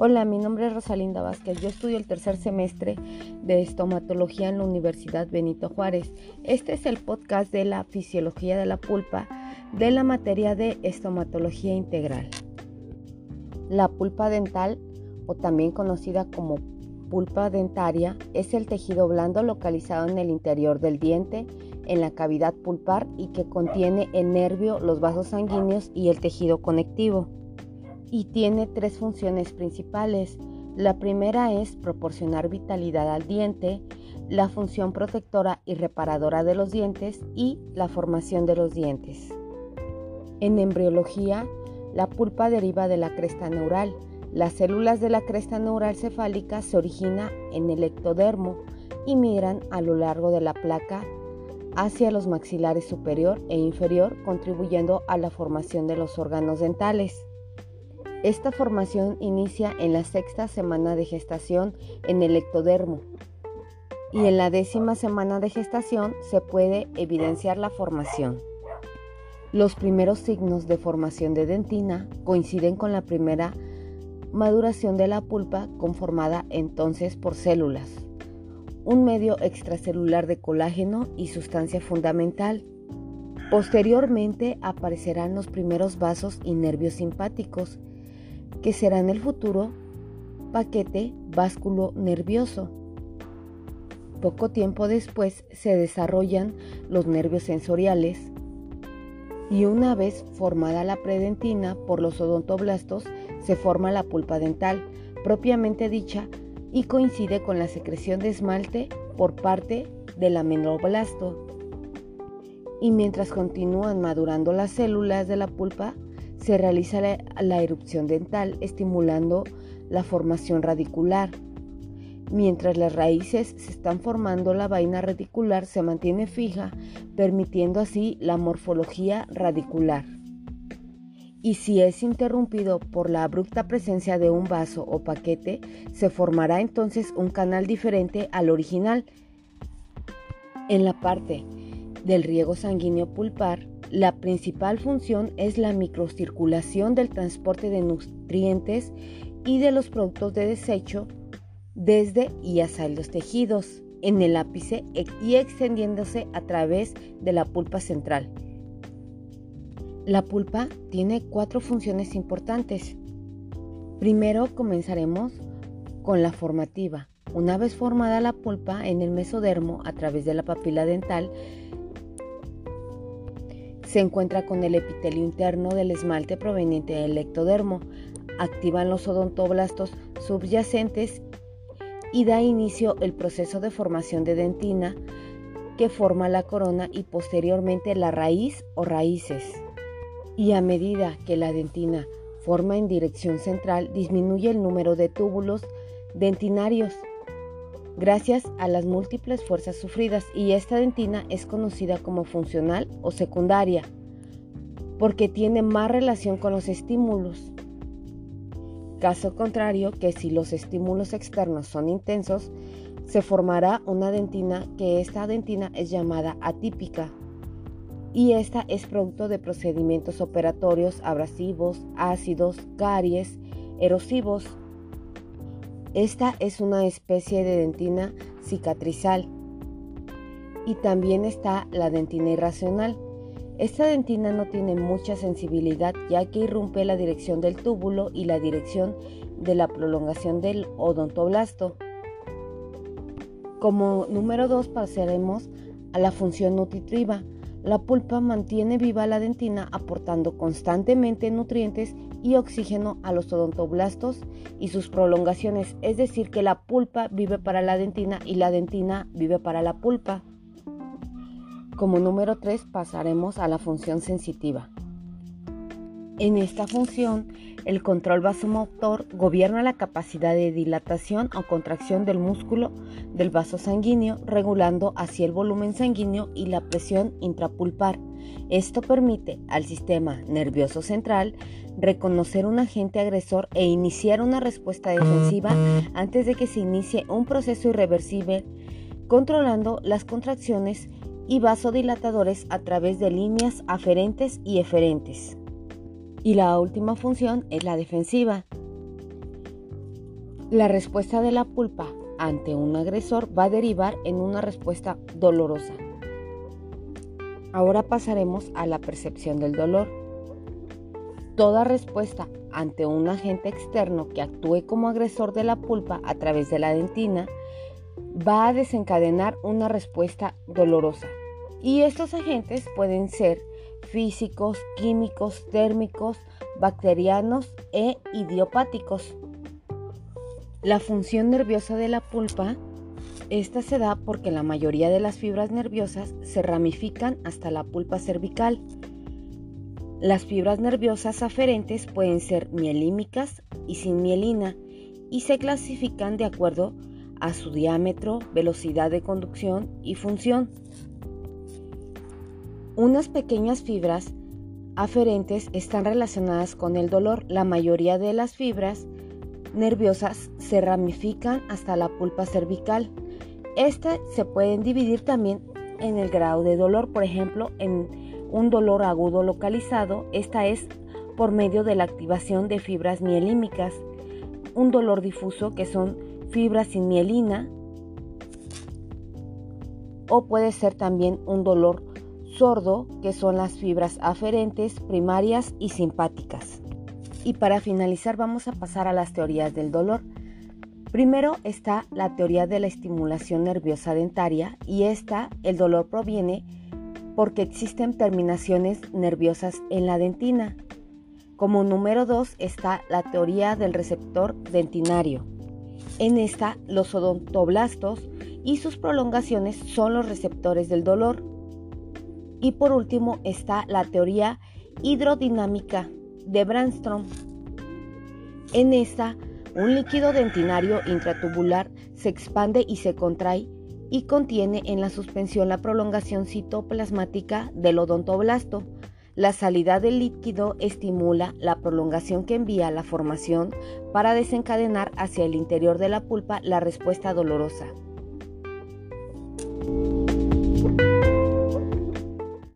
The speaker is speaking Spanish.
Hola, mi nombre es Rosalinda Vázquez. Yo estudio el tercer semestre de estomatología en la Universidad Benito Juárez. Este es el podcast de la fisiología de la pulpa de la materia de estomatología integral. La pulpa dental, o también conocida como pulpa dentaria, es el tejido blando localizado en el interior del diente, en la cavidad pulpar y que contiene el nervio, los vasos sanguíneos y el tejido conectivo y tiene tres funciones principales. La primera es proporcionar vitalidad al diente, la función protectora y reparadora de los dientes y la formación de los dientes. En embriología, la pulpa deriva de la cresta neural. Las células de la cresta neural cefálica se originan en el ectodermo y migran a lo largo de la placa hacia los maxilares superior e inferior, contribuyendo a la formación de los órganos dentales. Esta formación inicia en la sexta semana de gestación en el ectodermo y en la décima semana de gestación se puede evidenciar la formación. Los primeros signos de formación de dentina coinciden con la primera maduración de la pulpa conformada entonces por células, un medio extracelular de colágeno y sustancia fundamental. Posteriormente aparecerán los primeros vasos y nervios simpáticos que será en el futuro paquete básculo nervioso. Poco tiempo después se desarrollan los nervios sensoriales y una vez formada la predentina por los odontoblastos se forma la pulpa dental propiamente dicha y coincide con la secreción de esmalte por parte del amenoblasto. Y mientras continúan madurando las células de la pulpa, se realiza la, erupción dental estimulando la formación radicular. Mientras las raíces se están formando, la vaina radicular se mantiene fija, permitiendo así la morfología radicular. Y si es interrumpido por la abrupta presencia de un vaso o paquete, se formará entonces un canal diferente al original. En la parte del riego sanguíneo pulpar, la principal función es la microcirculación del transporte de nutrientes y de los productos de desecho desde y hacia los tejidos en el ápice y extendiéndose a través de la pulpa central. La pulpa tiene cuatro funciones importantes. Primero comenzaremos con la formativa. Una vez formada la pulpa en el mesodermo a través de la papila dental, se encuentra con el epitelio interno del esmalte proveniente del ectodermo. Activan los odontoblastos subyacentes y da inicio el proceso de formación de dentina que forma la corona y posteriormente la raíz o raíces. Y a medida que la dentina forma en dirección central, disminuye el número de túbulos dentinarios gracias a las múltiples fuerzas sufridas y esta dentina es conocida como funcional o secundaria porque tiene más relación con los estímulos. Caso contrario que si los estímulos externos son intensos, se formará una dentina que esta dentina es llamada atípica y esta es producto de procedimientos operatorios abrasivos, ácidos, caries, erosivos, esta es una especie de dentina cicatrizal. Y también está la dentina irracional. Esta dentina no tiene mucha sensibilidad ya que irrumpe la dirección del túbulo y la dirección de la prolongación del odontoblasto. Como número 2 pasaremos a la función nutritiva. La pulpa mantiene viva la dentina aportando constantemente nutrientes y oxígeno a los odontoblastos y sus prolongaciones, es decir, que la pulpa vive para la dentina y la dentina vive para la pulpa. Como número 3 pasaremos a la función sensitiva. En esta función, el control vasomotor gobierna la capacidad de dilatación o contracción del músculo del vaso sanguíneo, regulando así el volumen sanguíneo y la presión intrapulpar. Esto permite al sistema nervioso central reconocer un agente agresor e iniciar una respuesta defensiva antes de que se inicie un proceso irreversible, controlando las contracciones y vasodilatadores a través de líneas aferentes y eferentes. Y la última función es la defensiva. La respuesta de la pulpa ante un agresor va a derivar en una respuesta dolorosa. Ahora pasaremos a la percepción del dolor. Toda respuesta ante un agente externo que actúe como agresor de la pulpa a través de la dentina va a desencadenar una respuesta dolorosa. Y estos agentes pueden ser físicos, químicos, térmicos, bacterianos e idiopáticos. La función nerviosa de la pulpa, esta se da porque la mayoría de las fibras nerviosas se ramifican hasta la pulpa cervical. Las fibras nerviosas aferentes pueden ser mielímicas y sin mielina y se clasifican de acuerdo a su diámetro, velocidad de conducción y función. Unas pequeñas fibras aferentes están relacionadas con el dolor. La mayoría de las fibras nerviosas se ramifican hasta la pulpa cervical. Estas se pueden dividir también en el grado de dolor, por ejemplo, en un dolor agudo localizado, esta es por medio de la activación de fibras mielímicas, un dolor difuso que son fibras sin mielina, o puede ser también un dolor sordo, que son las fibras aferentes, primarias y simpáticas. Y para finalizar vamos a pasar a las teorías del dolor. Primero está la teoría de la estimulación nerviosa dentaria y esta, el dolor proviene porque existen terminaciones nerviosas en la dentina. Como número dos está la teoría del receptor dentinario. En esta, los odontoblastos y sus prolongaciones son los receptores del dolor. Y por último está la teoría hidrodinámica de Brandstrom. En esta, un líquido dentinario intratubular se expande y se contrae y contiene en la suspensión la prolongación citoplasmática del odontoblasto. La salida del líquido estimula la prolongación que envía la formación para desencadenar hacia el interior de la pulpa la respuesta dolorosa.